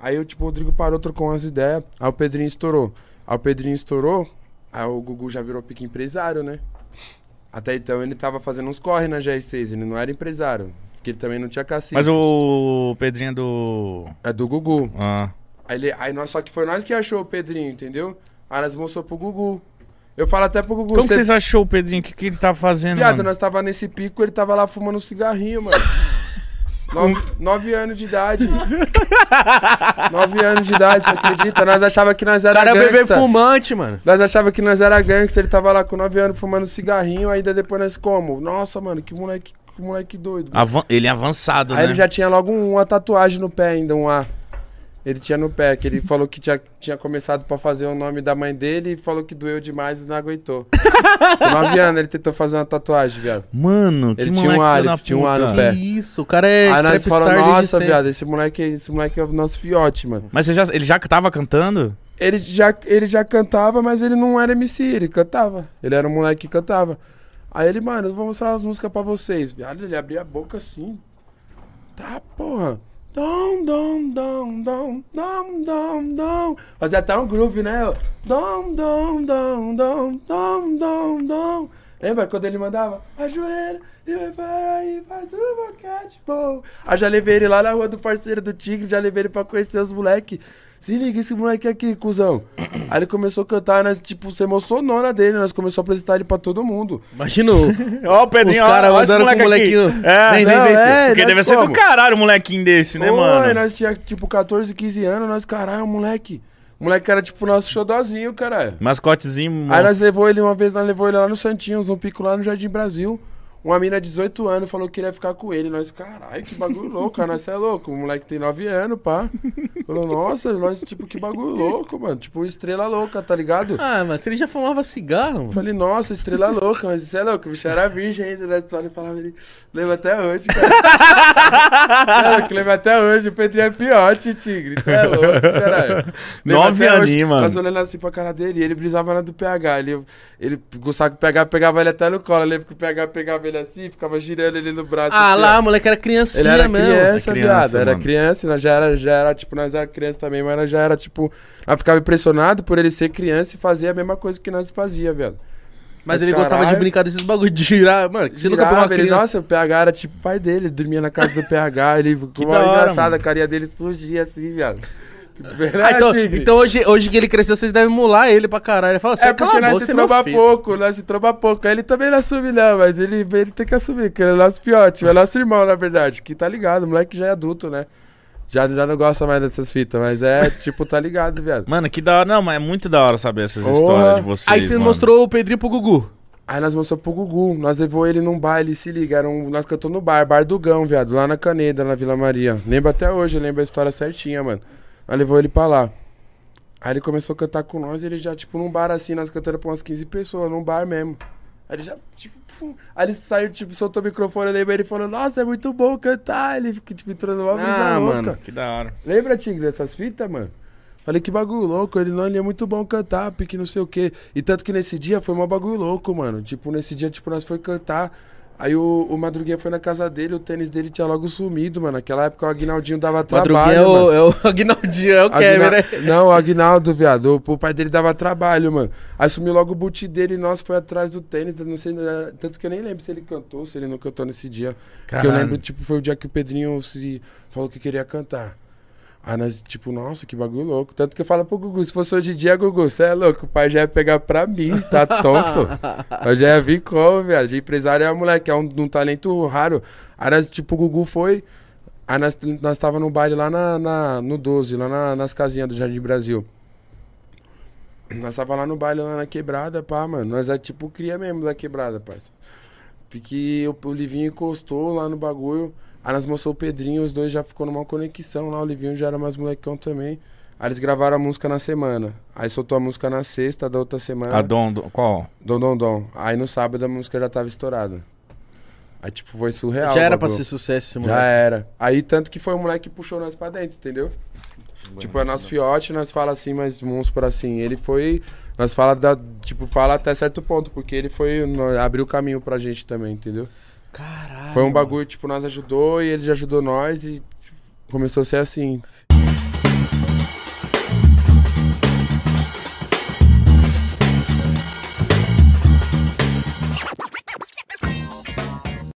Aí, tipo, o Rodrigo parou, trocou umas ideias. Aí o Pedrinho estourou. Aí o Pedrinho estourou, aí o Gugu já virou pique empresário, né? Até então ele tava fazendo uns corre na GR6, ele não era empresário. Porque ele também não tinha cacife. Mas o Pedrinho é do. É do Gugu. Ah. Aí, ele, aí nós, só que foi nós que achou o Pedrinho, entendeu? Aí nós mostrou pro Gugu. Eu falo até pro Gugu. Como que "Cê- vocês achou o Pedrinho? O que, que ele tá fazendo? Viado, nós tava nesse pico, ele tava lá fumando um cigarrinho, mano. Nove, nove anos de idade. nove anos de idade, você acredita? Nós achava que nós O era cara é bebê gangsta. fumante, mano. Nós achava que nós era gangster, ele tava lá com nove anos fumando cigarrinho, ainda depois nós como? Nossa, mano, que moleque, que moleque doido. Avan- Ele é avançado, Aí né? ele já tinha logo um- uma tatuagem no pé ainda, um A. Ele tinha no pé, que ele falou que tinha, tinha começado pra fazer o nome da mãe dele e falou que doeu demais e não aguentou. Com nove anos ele tentou fazer uma tatuagem, viado. Mano, que Ele tinha um moleque A, filho ele da tinha um A no pé. Que isso, o cara é Aí nós falamos, nossa, viado, esse moleque, esse moleque é o nosso fiote, mano. Mas você já, ele já tava cantando? Ele já, ele já cantava, mas ele não era MC, ele cantava. Ele era um moleque que cantava. Aí ele, mano, eu vou mostrar as músicas pra vocês. Viado, ele abria a boca assim. Tá, porra. Dom, dom, dom, dom, dom, dom, dom. Fazia até um groove, né? Dom, dom, dom, dom, dom, dom, dom. Lembra quando ele mandava? Ajoelha e vai para aí, faz um boquete bom. Aí já levei ele lá na rua do parceiro do Tigre, já levei ele pra conhecer os moleque. Se liga esse moleque aqui, cuzão. Aí ele começou a cantar, nós, tipo, se emocionou na dele, nós começamos a apresentar ele pra todo mundo. Imagina Ó, o Pedrinho, Os caras ó, andando com o aqui. molequinho. É, Vem, vem, Não, vem, filho. é, porque deve ser do como? caralho um molequinho desse, né, Oi, mano? nós tinha, tipo, 14, 15 anos, nós, caralho, moleque. O moleque era, tipo, nosso xodózinho, caralho. Mascotezinho. Aí monstro. nós levou ele uma vez, nós levou ele lá no Santinhos, um pico lá no Jardim Brasil. Uma mina de 18 anos falou que queria ficar com ele. Nós, caralho, que bagulho louco, cara. Nós é louco. O moleque tem 9 anos, pá. Falou, nossa, nós, tipo, que bagulho louco, mano. Tipo, estrela louca, tá ligado? Ah, mas ele já fumava cigarro, Eu mano. falei, nossa, estrela louca, mas isso é louco. O bicho era virgem ainda, né? Tu olha e falava, ele lembra até hoje, cara. Cara, que lembra até hoje. O Pedrinho é fiote, tigre. Isso é louco, caralho. Nove aninhos, mano. Nós olhando assim pra cara dele e ele brisava na do PH. Ele, ele gostava que o PH pegava ele até no colo. Eu lembro que o PH pegava ele assim, ficava girando ele no braço. Ah assim, lá, ó. o moleque era criancinha Ele era mesmo. criança, É criança, viado. Era criança, nós já era, já era, tipo, nós era criança também, mas nós já era, tipo, nós ficava impressionado por ele ser criança e fazer a mesma coisa que nós fazia, velho. Mas Mas, ele gostava de caralho. brincar desses bagulho de girar. Mano, você nunca pegou Girava, uma ele, criança. Nossa, o PH era tipo o pai dele, ele dormia na casa do PH, ele da uma hora, engraçada, mano. a carinha dele surgia assim, viado. Tipo, Ah, Verdade, então, Tigre? então hoje, hoje que ele cresceu, vocês devem mular ele pra caralho. Ele fala, você é porque nós se é tromba pouco, nós se tromba pouco. Aí Ele também não assume, não, mas ele, ele tem que assumir, que ele é nosso fiote, é nosso irmão, na verdade. Que tá ligado, o moleque já é adulto, né? Já, já não gosta mais dessas fitas, mas é, tipo, tá ligado, viado. Mano, que da hora. Não, mas é muito da hora saber essas Porra. histórias de vocês. Aí você mano. mostrou o Pedrinho pro Gugu. Aí nós mostramos pro Gugu, nós levou ele num baile, se liga, era um, nós cantamos no bar, Bar do Gão, viado, lá na Caneda, na Vila Maria. Lembro até hoje, eu lembro a história certinha, mano. Nós levou ele pra lá. Aí ele começou a cantar com nós, ele já, tipo, num bar assim, nós cantando pra umas 15 pessoas, num bar mesmo. Aí ele já, tipo, pum. Aí ele saiu, tipo, soltou o microfone, eu lembro ele falou, nossa, é muito bom cantar. Ele, tipo, entrou numa brisa Ah, louca. mano. Que da hora. Lembra, Tigre, dessas fitas, mano? Falei, que bagulho louco, ele não, ele é muito bom cantar, pique não sei o quê. E tanto que nesse dia foi um bagulho louco, mano. Tipo, nesse dia, tipo, nós foi cantar. Aí o, o Madruguinha foi na casa dele, o tênis dele tinha logo sumido, mano. Naquela época o Aguinaldinho dava trabalho, Madruguinha é o, é o Aguinaldinho, é o Kevin, né? Não, o Aguinaldo, viado. O, o pai dele dava trabalho, mano. Aí sumiu logo o boot dele e nós foi atrás do tênis. Não sei, né, tanto que eu nem lembro se ele cantou, se ele não cantou nesse dia. Porque eu Caralho. lembro, tipo, foi o dia que o Pedrinho se falou que queria cantar. Aí nós, tipo, nossa, que bagulho louco. Tanto que eu falo pro Gugu, se fosse hoje em dia, Gugu, você é louco, o pai já ia pegar pra mim, tá tonto? eu já ia vir como, viado. De empresário é moleque, é um, um talento raro. Aí nós, tipo, o Gugu foi. Aí nós, nós tava no baile lá na, na- no 12, lá na- nas casinhas do Jardim Brasil. Nós tava lá no baile, lá na quebrada, pá, mano. Nós é tipo cria mesmo da quebrada, parça. Porque o, o Livinho encostou lá no bagulho. Aí nós mostrou o Pedrinho, os dois já ficou numa conexão lá. O Livinho já era mais molecão também. Aí eles gravaram a música na semana. Aí soltou a música na sexta da outra semana. A Dom, Dom- qual? Dom, dom, dom. Aí no sábado a música já tava estourada. Aí, tipo, foi surreal. Já era pra ser sucesso esse Já moleque. era. Aí, tanto que foi o moleque que puxou nós pra dentro, entendeu? Tipo, é nosso fiote, nós fala assim, mas vamos por assim. Ele foi. Nós fala da. Tipo, fala até certo ponto, porque ele foi. abriu o caminho pra gente também, entendeu? Caralho. Foi um bagulho, tipo, nós ajudou e ele ajudou nós e tipo, começou a ser assim.